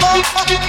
Bye.